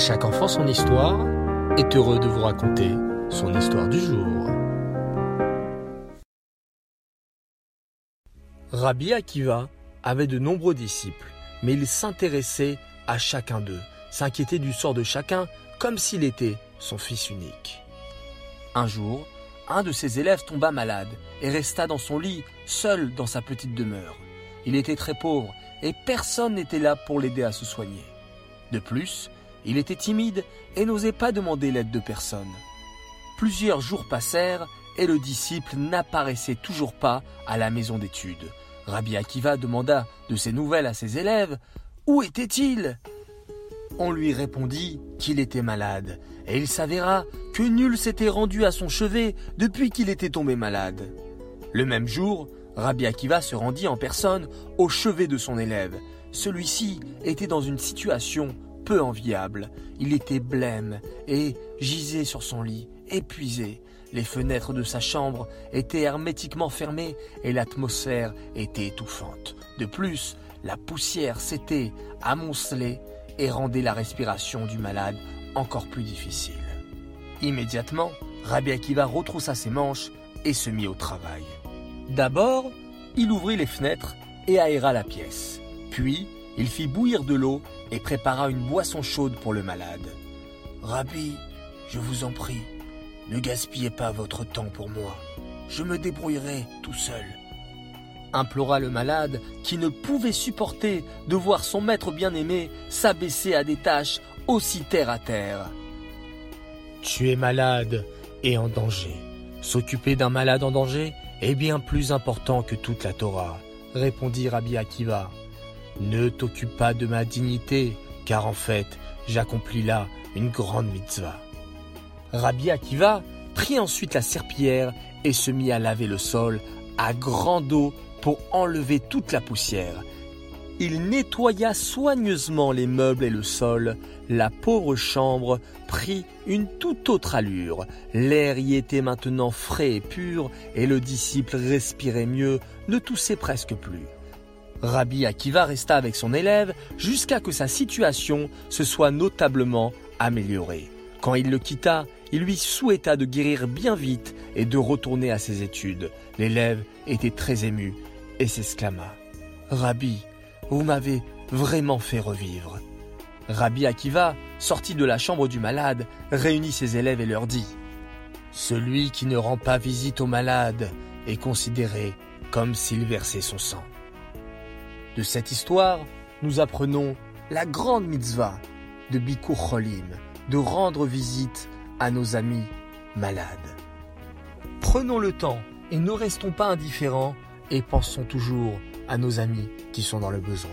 chaque enfant son histoire est heureux de vous raconter son histoire du jour. Rabbi Akiva avait de nombreux disciples, mais il s'intéressait à chacun d'eux, s'inquiétait du sort de chacun comme s'il était son fils unique. Un jour, un de ses élèves tomba malade et resta dans son lit, seul dans sa petite demeure. Il était très pauvre et personne n'était là pour l'aider à se soigner. De plus, il était timide et n'osait pas demander l'aide de personne. Plusieurs jours passèrent et le disciple n'apparaissait toujours pas à la maison d'études. Rabbi Akiva demanda de ses nouvelles à ses élèves. Où était-il? On lui répondit qu'il était malade, et il s'avéra que nul s'était rendu à son chevet depuis qu'il était tombé malade. Le même jour, Rabbi Akiva se rendit en personne au chevet de son élève. Celui-ci était dans une situation enviable. Il était blême et gisait sur son lit, épuisé. Les fenêtres de sa chambre étaient hermétiquement fermées et l'atmosphère était étouffante. De plus, la poussière s'était amoncelée et rendait la respiration du malade encore plus difficile. Immédiatement, Rabbi Akiva retroussa ses manches et se mit au travail. D'abord, il ouvrit les fenêtres et aéra la pièce. Puis, il fit bouillir de l'eau et prépara une boisson chaude pour le malade. Rabbi, je vous en prie, ne gaspillez pas votre temps pour moi. Je me débrouillerai tout seul. Implora le malade qui ne pouvait supporter de voir son maître bien-aimé s'abaisser à des tâches aussi terre à terre. Tu es malade et en danger. S'occuper d'un malade en danger est bien plus important que toute la Torah, répondit Rabbi Akiva. Ne t'occupe pas de ma dignité, car en fait, j'accomplis là une grande mitzvah. Rabbi Akiva prit ensuite la serpillière et se mit à laver le sol à grande eau pour enlever toute la poussière. Il nettoya soigneusement les meubles et le sol. La pauvre chambre prit une toute autre allure. L'air y était maintenant frais et pur, et le disciple respirait mieux, ne toussait presque plus. Rabbi Akiva resta avec son élève jusqu'à que sa situation se soit notablement améliorée. Quand il le quitta, il lui souhaita de guérir bien vite et de retourner à ses études. L'élève était très ému et s'exclama Rabbi, vous m'avez vraiment fait revivre. Rabbi Akiva, sorti de la chambre du malade, réunit ses élèves et leur dit Celui qui ne rend pas visite au malade est considéré comme s'il versait son sang. De cette histoire, nous apprenons la grande mitzvah de Bikur Cholim, de rendre visite à nos amis malades. Prenons le temps et ne restons pas indifférents et pensons toujours à nos amis qui sont dans le besoin.